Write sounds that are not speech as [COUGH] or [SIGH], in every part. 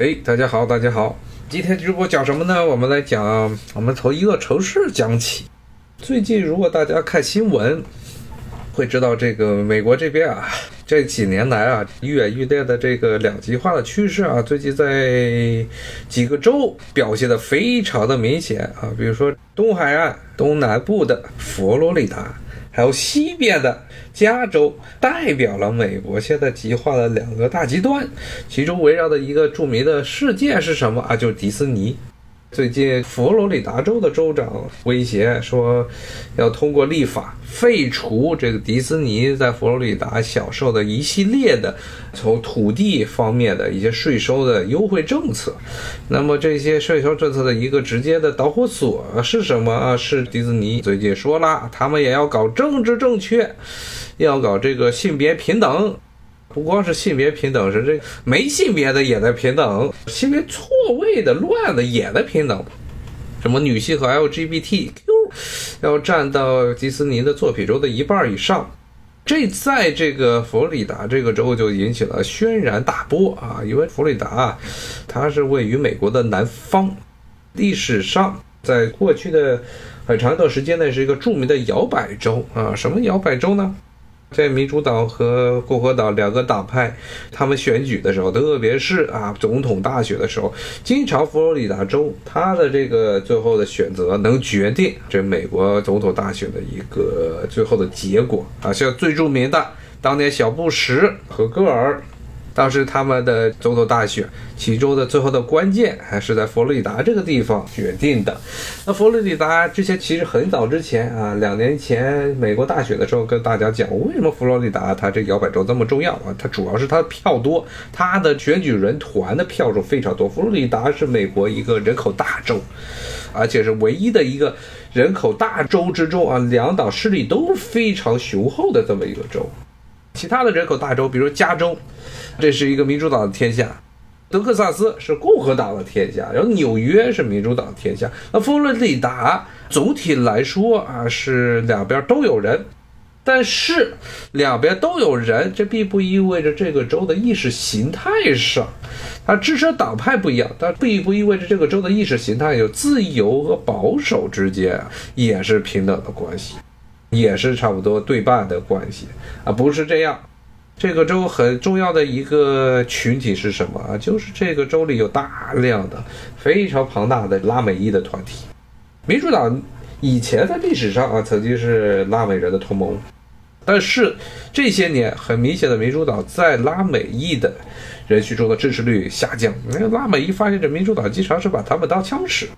哎，大家好，大家好，今天直播讲什么呢？我们来讲，我们从一个城市讲起。最近，如果大家看新闻，会知道这个美国这边啊，这几年来啊，愈演愈烈的这个两极化的趋势啊，最近在几个州表现的非常的明显啊，比如说东海岸东南部的佛罗里达。还有西边的加州，代表了美国现在极化的两个大极端，其中围绕的一个著名的事件是什么啊？就是迪斯尼。最近，佛罗里达州的州长威胁说，要通过立法废除这个迪士尼在佛罗里达享受的一系列的从土地方面的一些税收的优惠政策。那么，这些税收政策的一个直接的导火索是什么？是迪士尼最近说了，他们也要搞政治正确，要搞这个性别平等。不光是性别平等，是这没性别的也在平等，性别错位的、乱的也在平等。什么女性和 LGBTQ 要占到迪士尼的作品中的一半以上，这在这个佛罗里达这个州就引起了轩然大波啊！因为佛罗里达它是位于美国的南方，历史上在过去的很长一段时间内是一个著名的摇摆州啊。什么摇摆州呢？在民主党和共和党两个党派，他们选举的时候，特别是啊总统大选的时候，经常佛罗里达州他的这个最后的选择能决定这美国总统大选的一个最后的结果啊，像最著名的当年小布什和戈尔。当时他们的总统大选，其中的最后的关键还是在佛罗里达这个地方决定的。那佛罗里达之前其实很早之前啊，两年前美国大选的时候跟大家讲，为什么佛罗里达它这摇摆州这么重要啊？它主要是它的票多，它的选举人团的票数非常多。佛罗里达是美国一个人口大州，而且是唯一的一个人口大州之中啊，两党势力都非常雄厚的这么一个州。其他的人口大州，比如加州。这是一个民主党的天下，德克萨斯是共和党的天下，然后纽约是民主党的天下。那佛罗里达总体来说啊，是两边都有人，但是两边都有人，这并不意味着这个州的意识形态上，它支持党派不一样，但并不意味着这个州的意识形态有自由和保守之间也是平等的关系，也是差不多对半的关系啊，不是这样。这个州很重要的一个群体是什么啊？就是这个州里有大量的非常庞大的拉美裔的团体。民主党以前在历史上啊曾经是拉美人的同盟，但是这些年很明显的民主党在拉美裔的人群中的支持率下降。那拉美裔发现这民主党经常是把他们当枪使，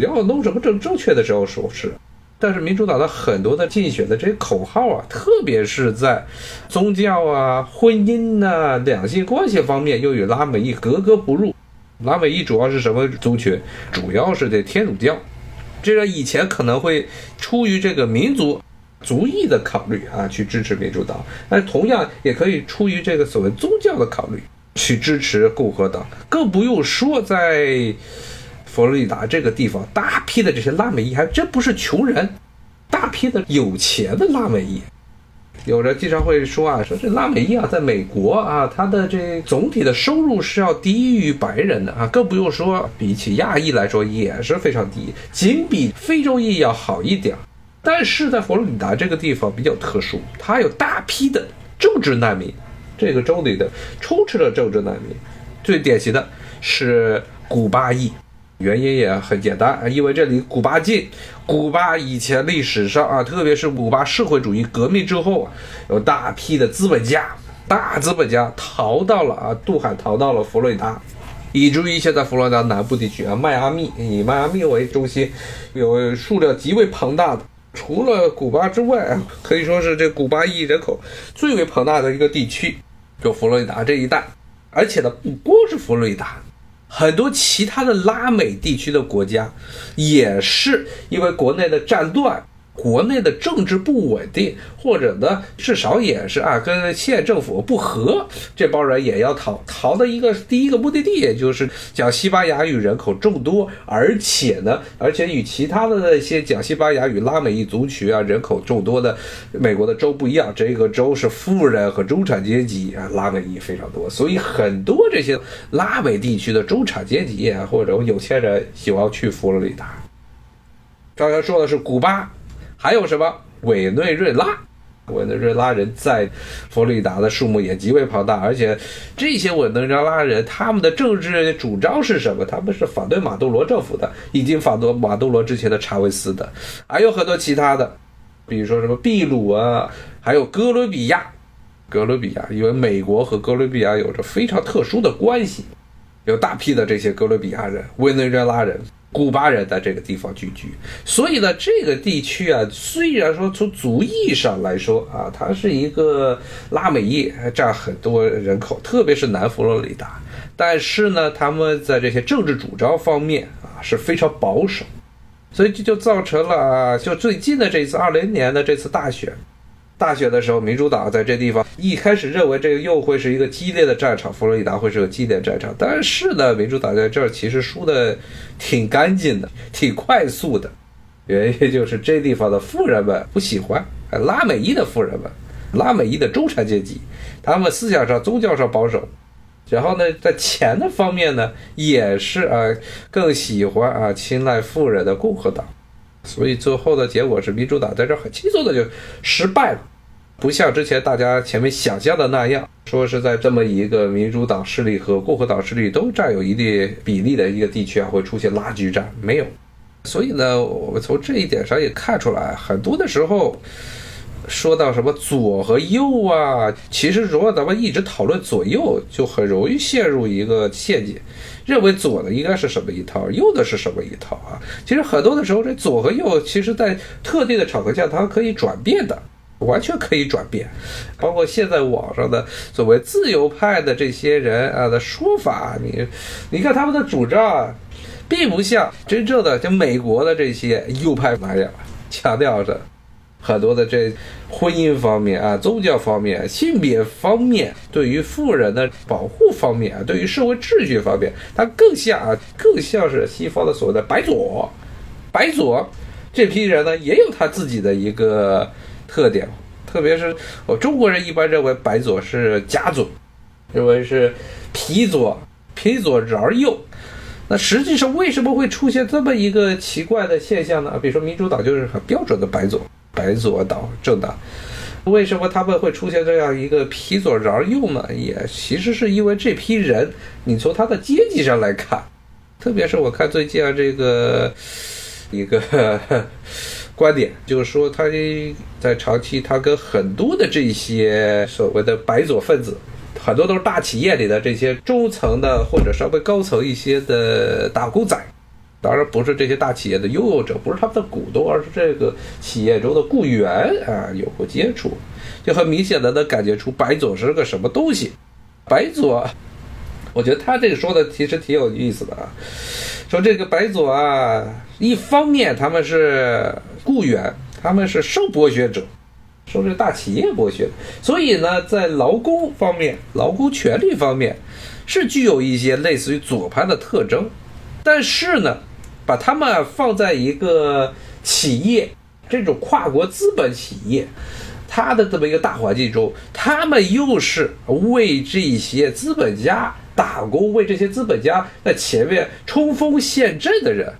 要弄什么正正确的时候说是。但是民主党的很多的竞选的这些口号啊，特别是在宗教啊、婚姻呐、两性关系方面，又与拉美裔格格不入。拉美裔主要是什么族群？主要是这天主教。这个以前可能会出于这个民族族裔的考虑啊，去支持民主党；但同样也可以出于这个所谓宗教的考虑去支持共和党。更不用说在。佛罗里达这个地方，大批的这些拉美裔还真不是穷人，大批的有钱的拉美裔。有人经常会说啊，说这拉美裔啊，在美国啊，他的这总体的收入是要低于白人的啊，更不用说比起亚裔来说也是非常低，仅比非洲裔要好一点。但是在佛罗里达这个地方比较特殊，它有大批的政治难民，这个州里的充斥着政治难民，最典型的是古巴裔。原因也很简单，因为这里古巴近。古巴以前历史上啊，特别是古巴社会主义革命之后啊，有大批的资本家、大资本家逃到了啊，渡海逃到了佛罗里达，以至于现在佛罗里达南部地区啊，迈阿密以迈阿密为中心，有数量极为庞大的，除了古巴之外啊，可以说是这古巴裔人口最为庞大的一个地区，就佛罗里达这一带。而且呢，不光是佛罗里达。很多其他的拉美地区的国家，也是因为国内的战乱，国内的政治不稳定，或者呢，至少也是啊，跟县政府不和，这帮人也要逃。逃的一个第一个目的地，也就是讲西班牙语人口众多，而且呢，而且与其他的那些讲西班牙语拉美裔族群啊人口众多的美国的州不一样，这个州是富人和中产阶级啊拉美裔非常多，所以很多这些拉美地区的中产阶级啊或者有钱人喜欢去佛罗里达。刚才说的是古巴。还有什么委内瑞拉？委内瑞拉人在佛罗里达的数目也极为庞大，而且这些委内瑞拉人他们的政治主张是什么？他们是反对马杜罗政府的，已经反对马杜罗之前的查韦斯的，还有很多其他的，比如说什么秘鲁啊，还有哥伦比亚。哥伦比亚因为美国和哥伦比亚有着非常特殊的关系，有大批的这些哥伦比亚人、委内瑞拉人。古巴人在这个地方聚居，所以呢，这个地区啊，虽然说从族裔上来说啊，它是一个拉美裔，占很多人口，特别是南佛罗里达，但是呢，他们在这些政治主张方面啊是非常保守，所以这就造成了啊，就最近的这次二零年的这次大选。大选的时候，民主党在这地方一开始认为这个又会是一个激烈的战场，佛罗里达会是个激烈战场。但是呢，民主党在这儿其实输的挺干净的，挺快速的。原因就是这地方的富人们不喜欢拉美裔的富人们，拉美裔的中产阶级，他们思想上、宗教上保守，然后呢，在钱的方面呢，也是啊更喜欢啊青睐富人的共和党。所以最后的结果是，民主党在这很轻松的就失败了，不像之前大家前面想象的那样，说是在这么一个民主党势力和共和党势力都占有一定比例的一个地区啊，会出现拉锯战，没有。所以呢，我们从这一点上也看出来，很多的时候说到什么左和右啊，其实如果咱们一直讨论左右，就很容易陷入一个陷阱。认为左的应该是什么一套，右的是什么一套啊？其实很多的时候，这左和右，其实在特定的场合下，它可以转变的，完全可以转变。包括现在网上的所谓自由派的这些人啊的说法，你你看他们的主张啊，并不像真正的像美国的这些右派那样强调着。很多的这婚姻方面啊，宗教方面、性别方面，对于富人的保护方面啊，对于社会秩序方面，它更像啊，更像是西方的所谓的白左。白左这批人呢，也有他自己的一个特点，特别是我中国人一般认为白左是假左，认为是皮左，皮左饶右。那实际上为什么会出现这么一个奇怪的现象呢？比如说民主党就是很标准的白左。白左党政党，为什么他们会出现这样一个皮左饶右呢？也其实是因为这批人，你从他的阶级上来看，特别是我看最近啊这个一个 [LAUGHS] 观点，就是说他在长期他跟很多的这些所谓的白左分子，很多都是大企业里的这些中层的或者稍微高层一些的打工仔。当然不是这些大企业的拥有者，不是他们的股东，而是这个企业中的雇员啊，有过接触，就很明显的能感觉出白左是个什么东西。白左，我觉得他这个说的其实挺有意思的啊，说这个白左啊，一方面他们是雇员，他们是受剥削者，受这个大企业剥削，所以呢，在劳工方面、劳工权利方面，是具有一些类似于左派的特征，但是呢。把他们放在一个企业，这种跨国资本企业，它的这么一个大环境中，他们又是为这些资本家打工，为这些资本家在前面冲锋陷阵的人，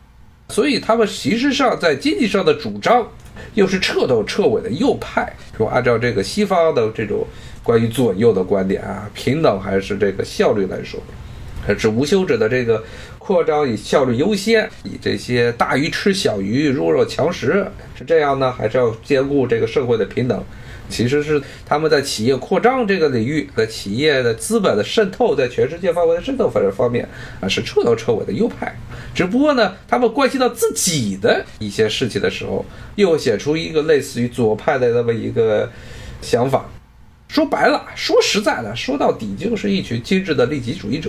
所以他们实质上在经济上的主张又是彻头彻尾的右派。说按照这个西方的这种关于左右的观点啊，平等还是这个效率来说，是无休止的这个。扩张以效率优先，以这些大鱼吃小鱼，弱肉强食是这样呢，还是要兼顾这个社会的平等？其实是他们在企业扩张这个领域，在企业的资本的渗透，在全世界范围的渗透方方面啊，是彻头彻尾的右派。只不过呢，他们关系到自己的一些事情的时候，又写出一个类似于左派的那么一个想法。说白了，说实在的，说到底就是一群精致的利己主义者。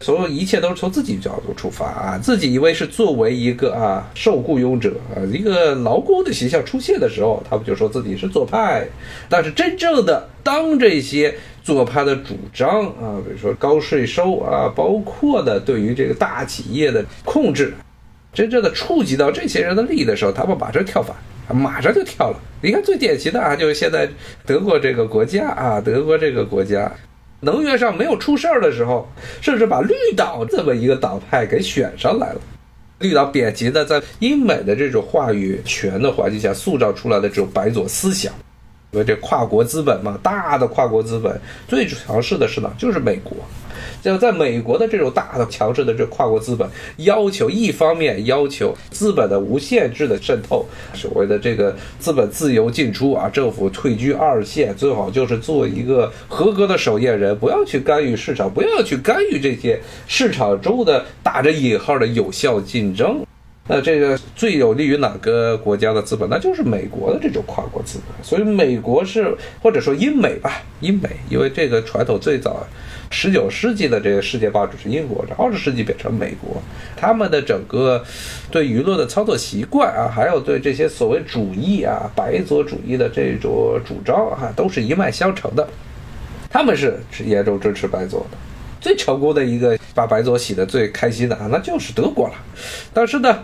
所有一切都是从自己角度出发啊，自己以为是作为一个啊受雇佣者啊一个劳工的形象出现的时候，他们就说自己是左派。但是真正的当这些左派的主张啊，比如说高税收啊，包括的对于这个大企业的控制，真正的触及到这些人的利益的时候，他们马上跳反，马上就跳了。你看最典型的啊，就是现在德国这个国家啊，德国这个国家。能源上没有出事儿的时候，甚至把绿岛这么一个党派给选上来了。绿岛贬级的，在英美的这种话语权的环境下塑造出来的这种白左思想。因为这跨国资本嘛，大的跨国资本最强势的是呢，就是美国。就在美国的这种大的强势的这跨国资本，要求一方面要求资本的无限制的渗透，所谓的这个资本自由进出啊，政府退居二线，最好就是做一个合格的守夜人，不要去干预市场，不要去干预这些市场中的打着引号的有效竞争。那这个最有利于哪个国家的资本？那就是美国的这种跨国资本。所以美国是或者说英美吧，英美，因为这个传统最早。十九世纪的这个世界霸主是英国，这二十世纪变成美国，他们的整个对舆论的操作习惯啊，还有对这些所谓主义啊、白左主义的这种主张啊，都是一脉相承的。他们是严重支持白左的，最成功的一个把白左洗的最开心的啊，那就是德国了。但是呢。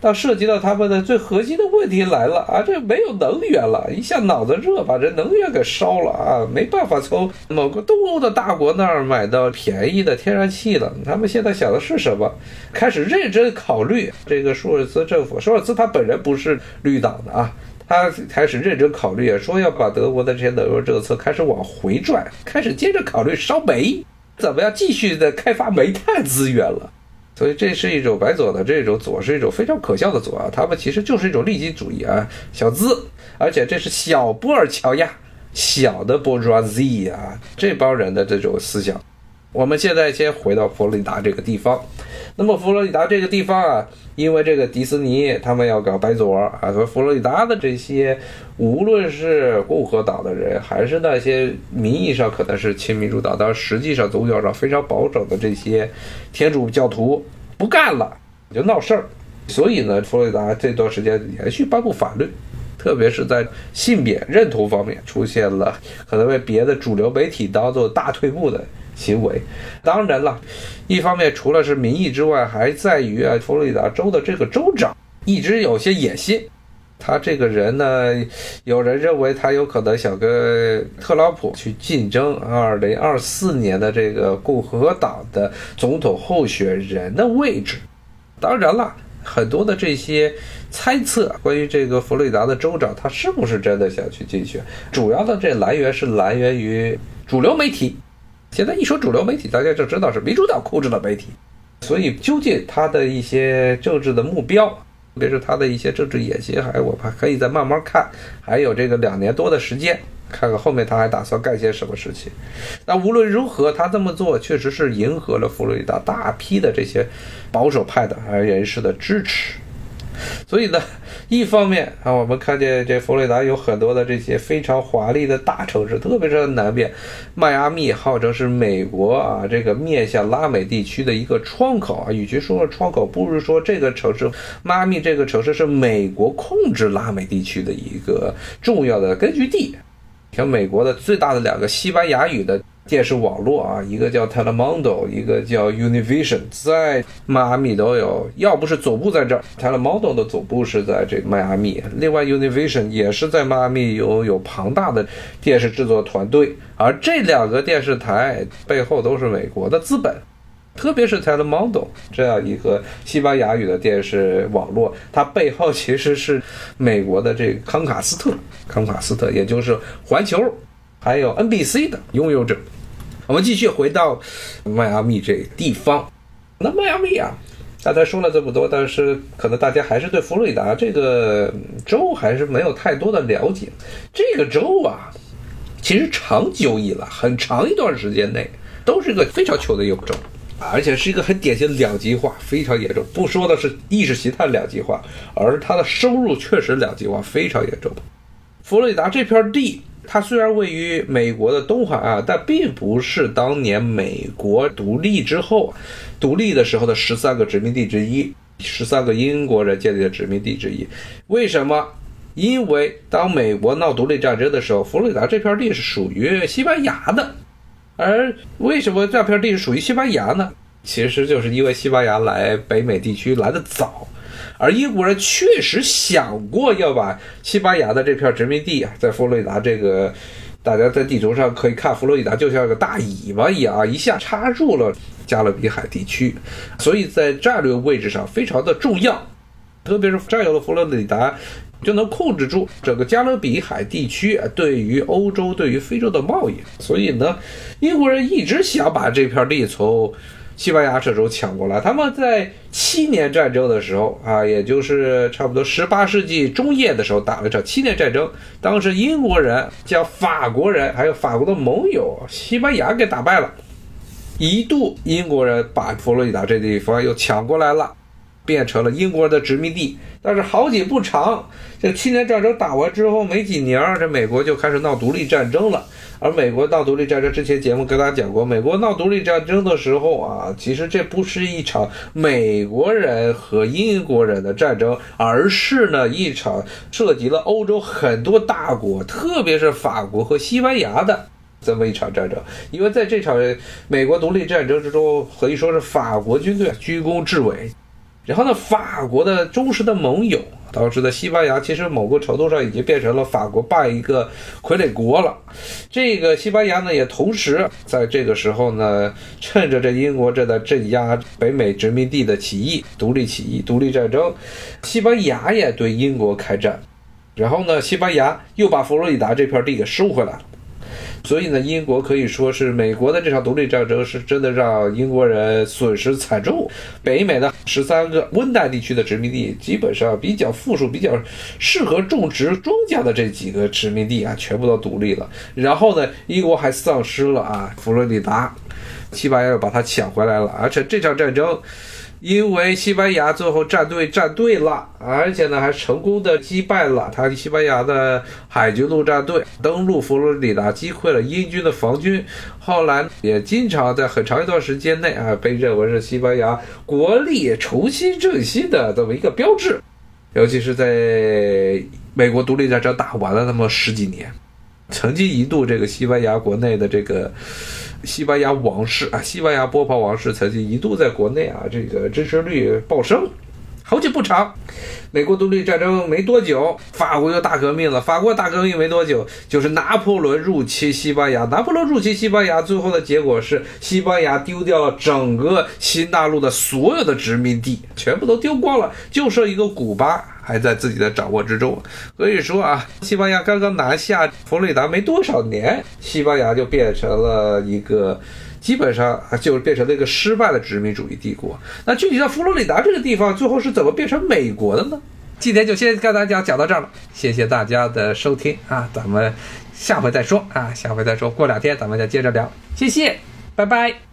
到涉及到他们的最核心的问题来了啊，这没有能源了，一下脑子热把这能源给烧了啊，没办法从某个东欧的大国那儿买到便宜的天然气了。他们现在想的是什么？开始认真考虑这个舒尔茨政府。舒尔茨他本人不是绿党的啊，他开始认真考虑，说要把德国的这些能源政策开始往回转，开始接着考虑烧煤，怎么样继续的开发煤炭资源了。所以这是一种白左的这种左，是一种非常可笑的左啊！他们其实就是一种利己主义啊，小资，而且这是小布尔乔亚，小的 bourgeoisie 啊，这帮人的这种思想。我们现在先回到佛罗里达这个地方。那么佛罗里达这个地方啊，因为这个迪士尼他们要搞白左啊，所以佛罗里达的这些无论是共和党的人，还是那些名义上可能是亲民主党，但实际上宗教上非常保守的这些天主教徒不干了，就闹事儿。所以呢，佛罗里达这段时间连续颁布法律，特别是在性别认同方面出现了可能被别的主流媒体当做大退步的。行为，当然了，一方面除了是民意之外，还在于啊，佛罗里达州的这个州长一直有些野心。他这个人呢，有人认为他有可能想跟特朗普去竞争二零二四年的这个共和党的总统候选人的位置。当然了，很多的这些猜测关于这个佛罗里达的州长他是不是真的想去竞选，主要的这来源是来源于主流媒体。现在一说主流媒体，大家就知道是民主党控制的媒体，所以究竟他的一些政治的目标，特别是他的一些政治野心，还我怕可以再慢慢看，还有这个两年多的时间，看看后面他还打算干些什么事情。那无论如何，他这么做确实是迎合了佛罗里达大批的这些保守派的还人士的支持。所以呢，一方面啊，我们看见这佛罗里达有很多的这些非常华丽的大城市，特别是南边，迈阿密号称是美国啊这个面向拉美地区的一个窗口啊。与其说窗口，不如说这个城市，迈阿密这个城市是美国控制拉美地区的一个重要的根据地。像美国的最大的两个西班牙语的。电视网络啊，一个叫 Telemundo，一个叫 Univision，在迈阿密都有。要不是总部在这儿，Telemundo 的总部是在这迈阿密，另外 Univision 也是在迈阿密有有庞大的电视制作团队。而这两个电视台背后都是美国的资本，特别是 Telemundo 这样一个西班牙语的电视网络，它背后其实是美国的这个康卡斯特，康卡斯特也就是环球。还有 NBC 的拥有者，我们继续回到迈阿密这地方。那迈阿密啊，刚才说了这么多，但是可能大家还是对佛罗里达这个州还是没有太多的了解。这个州啊，其实长久以来，很长一段时间内，都是一个非常穷的一个州，而且是一个很典型的两极化，非常严重。不说的是意识形态两极化，而是它的收入确实两极化非常严重。佛罗里达这片地。它虽然位于美国的东海岸，但并不是当年美国独立之后独立的时候的十三个殖民地之一，十三个英国人建立的殖民地之一。为什么？因为当美国闹独立战争的时候，佛罗里达这片地是属于西班牙的。而为什么这片地是属于西班牙呢？其实就是因为西班牙来北美地区来的早，而英国人确实想过要把西班牙的这片殖民地啊，在佛罗里达这个，大家在地图上可以看，佛罗里达就像个大尾巴一样，一下插入了加勒比海地区，所以在战略位置上非常的重要，特别是占有了佛罗里达。就能控制住整个加勒比海地区对于欧洲、对于非洲的贸易。所以呢，英国人一直想把这片地从西班牙这时候抢过来。他们在七年战争的时候啊，也就是差不多十八世纪中叶的时候打了一场七年战争。当时英国人将法国人还有法国的盟友西班牙给打败了，一度英国人把佛罗里达这地方又抢过来了。变成了英国的殖民地，但是好景不长，这七年战争打完之后没几年，这美国就开始闹独立战争了。而美国闹独立战争之前节目跟大家讲过，美国闹独立战争的时候啊，其实这不是一场美国人和英国人的战争，而是呢一场涉及了欧洲很多大国，特别是法国和西班牙的这么一场战争。因为在这场美国独立战争之中，可以说是法国军队居功至伟。然后呢，法国的忠实的盟友，导致的西班牙其实某个程度上已经变成了法国办一个傀儡国了。这个西班牙呢，也同时在这个时候呢，趁着这英国正在镇压北美殖民地的起义、独立起义、独立战争，西班牙也对英国开战。然后呢，西班牙又把佛罗里达这片地给收回来了。所以呢，英国可以说是美国的这场独立战争是真的让英国人损失惨重。北美的十三个温带地区的殖民地，基本上比较富庶、比较适合种植庄稼的这几个殖民地啊，全部都独立了。然后呢，英国还丧失了啊佛罗里达，西班牙又把它抢回来了。而且这场战争。因为西班牙最后站队站对了，而且呢还成功的击败了他西班牙的海军陆战队，登陆佛罗里达，击溃了英军的防军。后来也经常在很长一段时间内啊，被认为是西班牙国力重新振兴的这么一个标志。尤其是在美国独立战争打完了那么十几年，曾经一度这个西班牙国内的这个。西班牙王室啊，西班牙波旁王室曾经一度在国内啊，这个支持率暴升。好景不长，美国独立战争没多久，法国就大革命了。法国大革命没多久，就是拿破仑入侵西班牙。拿破仑入侵西班牙，最后的结果是西班牙丢掉了整个新大陆的所有的殖民地，全部都丢光了，就剩一个古巴还在自己的掌握之中。所以说啊，西班牙刚刚拿下佛罗里达没多少年，西班牙就变成了一个。基本上，就变成了一个失败的殖民主义帝国。那具体到佛罗里达这个地方，最后是怎么变成美国的呢？今天就先跟大家讲到这儿了，谢谢大家的收听啊，咱们下回再说啊，下回再说，过两天咱们再接着聊，谢谢，拜拜。